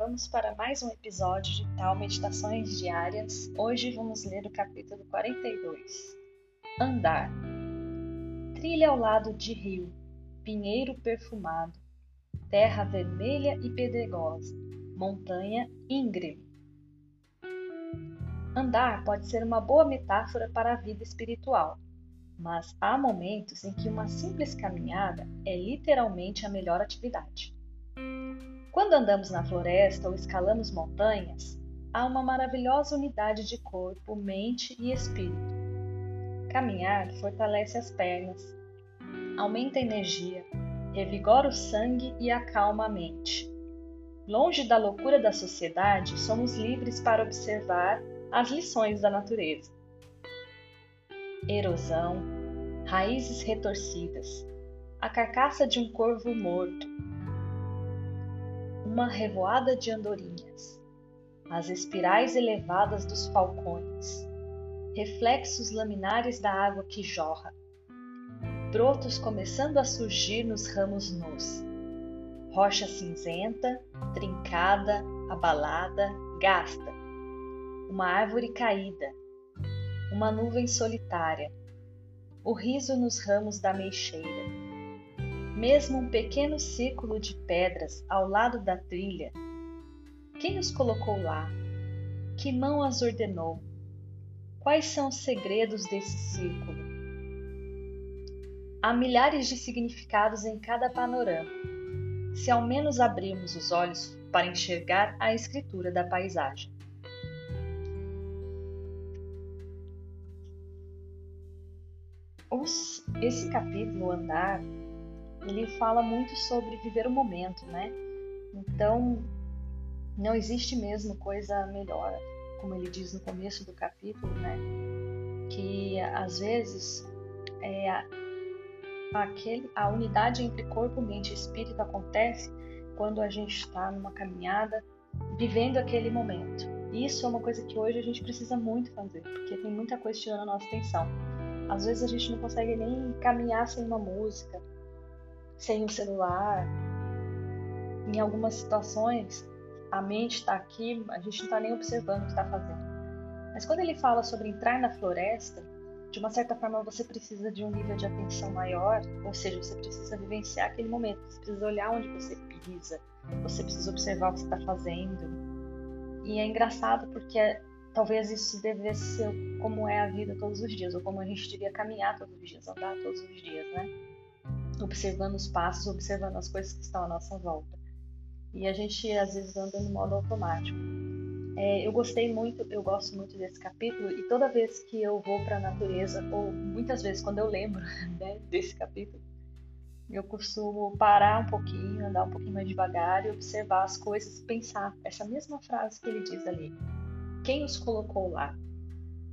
vamos para mais um episódio de Tal Meditações Diárias. Hoje vamos ler o capítulo 42. Andar. Trilha ao lado de rio, pinheiro perfumado, terra vermelha e pedregosa, montanha íngreme. Andar pode ser uma boa metáfora para a vida espiritual, mas há momentos em que uma simples caminhada é literalmente a melhor atividade. Quando andamos na floresta ou escalamos montanhas, há uma maravilhosa unidade de corpo, mente e espírito. Caminhar fortalece as pernas, aumenta a energia, revigora o sangue e acalma a mente. Longe da loucura da sociedade, somos livres para observar as lições da natureza. Erosão, raízes retorcidas, a carcaça de um corvo morto, uma revoada de andorinhas, as espirais elevadas dos falcões, reflexos laminares da água que jorra, brotos começando a surgir nos ramos nus, rocha cinzenta, trincada, abalada, gasta, uma árvore caída, uma nuvem solitária, o riso nos ramos da meixeira mesmo um pequeno círculo de pedras ao lado da trilha. Quem os colocou lá? Que mão as ordenou? Quais são os segredos desse círculo? Há milhares de significados em cada panorama. Se ao menos abrirmos os olhos para enxergar a escritura da paisagem. Esse capítulo, Andar, ele fala muito sobre viver o momento, né? Então, não existe mesmo coisa melhor, como ele diz no começo do capítulo, né? Que às vezes é, aquele, a unidade entre corpo, mente e espírito acontece quando a gente está numa caminhada vivendo aquele momento. Isso é uma coisa que hoje a gente precisa muito fazer, porque tem muita coisa tirando a nossa atenção. Às vezes a gente não consegue nem caminhar sem uma música, sem o celular. Em algumas situações, a mente está aqui, a gente não está nem observando o que está fazendo. Mas quando ele fala sobre entrar na floresta, de uma certa forma você precisa de um nível de atenção maior, ou seja, você precisa vivenciar aquele momento, você precisa olhar onde você pisa, você precisa observar o que está fazendo. E é engraçado porque talvez isso devesse ser como é a vida todos os dias, ou como a gente devia caminhar todos os dias, andar todos os dias, né? Observando os passos, observando as coisas que estão à nossa volta. E a gente às vezes anda no modo automático. É, eu gostei muito, eu gosto muito desse capítulo e toda vez que eu vou para a natureza, ou muitas vezes quando eu lembro né, desse capítulo, eu costumo parar um pouquinho, andar um pouquinho mais devagar e observar as coisas, pensar essa mesma frase que ele diz ali. Quem os colocou lá?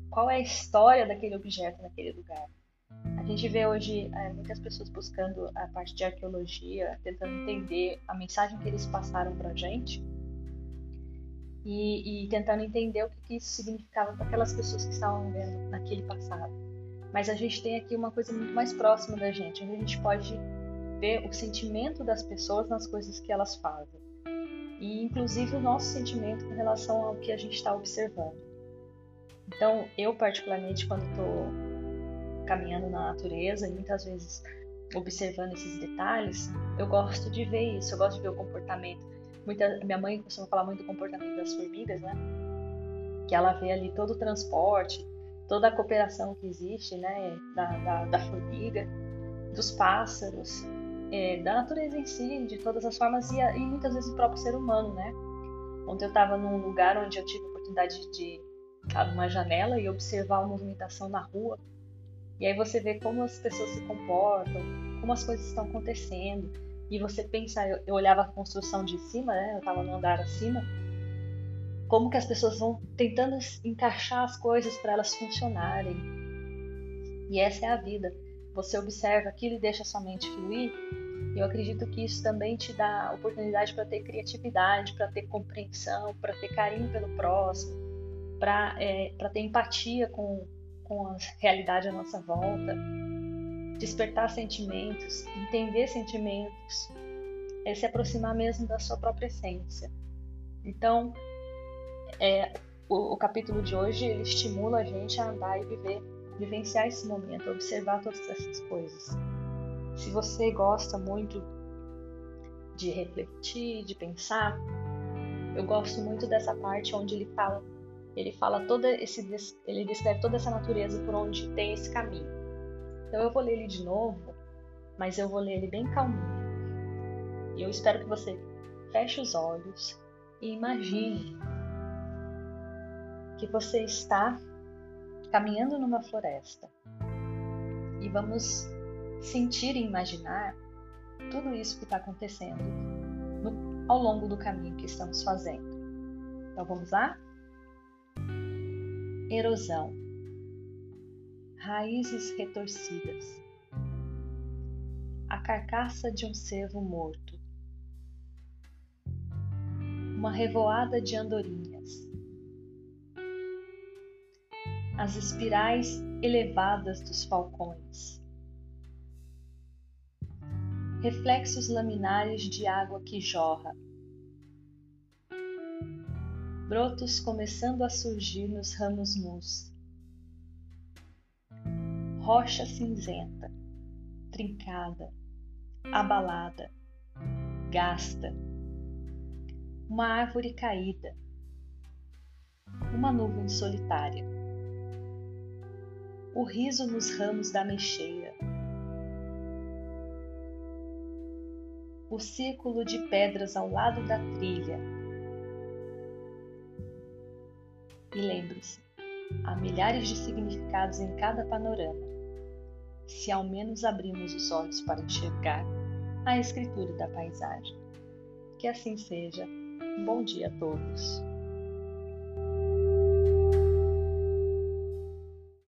Qual é a história daquele objeto naquele lugar? Gente vê hoje é, muitas pessoas buscando a parte de arqueologia, tentando entender a mensagem que eles passaram para a gente e, e, tentando entender o que, que isso significava para aquelas pessoas que estavam vendo naquele passado. Mas a gente tem aqui uma coisa muito mais próxima da gente, onde a gente pode ver o sentimento das pessoas nas coisas que elas fazem e inclusive o nosso sentimento com relação ao que a gente está observando. Então, eu particularmente quando estou caminhando na natureza e muitas vezes observando esses detalhes, eu gosto de ver isso, eu gosto de ver o comportamento. Muita, minha mãe costuma falar muito do comportamento das formigas, né? Que ela vê ali todo o transporte, toda a cooperação que existe, né? Da, da, da formiga, dos pássaros, é, da natureza em si, de todas as formas, e, e muitas vezes o próprio ser humano, né? Ontem eu estava num lugar onde eu tive a oportunidade de ficar numa janela e observar a movimentação na rua e aí você vê como as pessoas se comportam, como as coisas estão acontecendo. E você pensa, eu, eu olhava a construção de cima, né? Eu estava no andar acima, como que as pessoas vão tentando encaixar as coisas para elas funcionarem. E essa é a vida. Você observa aquilo e deixa sua mente fluir. Eu acredito que isso também te dá oportunidade para ter criatividade, para ter compreensão, para ter carinho pelo próximo, para é, ter empatia com, com a realidade à nossa volta, despertar sentimentos, entender sentimentos, é se aproximar mesmo da sua própria essência. Então, é, o, o, capítulo de hoje ele estimula a gente a andar e viver, vivenciar esse momento, observar todas essas coisas. Se você gosta muito de refletir, de pensar, eu gosto muito dessa parte onde ele fala, ele fala toda esse, ele descreve toda essa natureza por onde tem esse caminho. Então eu vou ler ele de novo, mas eu vou ler ele bem calminho. E eu espero que você feche os olhos e imagine que você está caminhando numa floresta. E vamos sentir e imaginar tudo isso que está acontecendo no, ao longo do caminho que estamos fazendo. Então vamos lá? Erosão, raízes retorcidas, a carcaça de um cervo morto, uma revoada de andorinhas, as espirais elevadas dos falcões, reflexos laminares de água que jorra, brotos começando a surgir nos ramos nus, rocha cinzenta, trincada, abalada, gasta, uma árvore caída, uma nuvem solitária, o riso nos ramos da mexeira, o círculo de pedras ao lado da trilha. E lembre-se, há milhares de significados em cada panorama, se ao menos abrimos os olhos para enxergar a escritura da paisagem. Que assim seja. Bom dia a todos.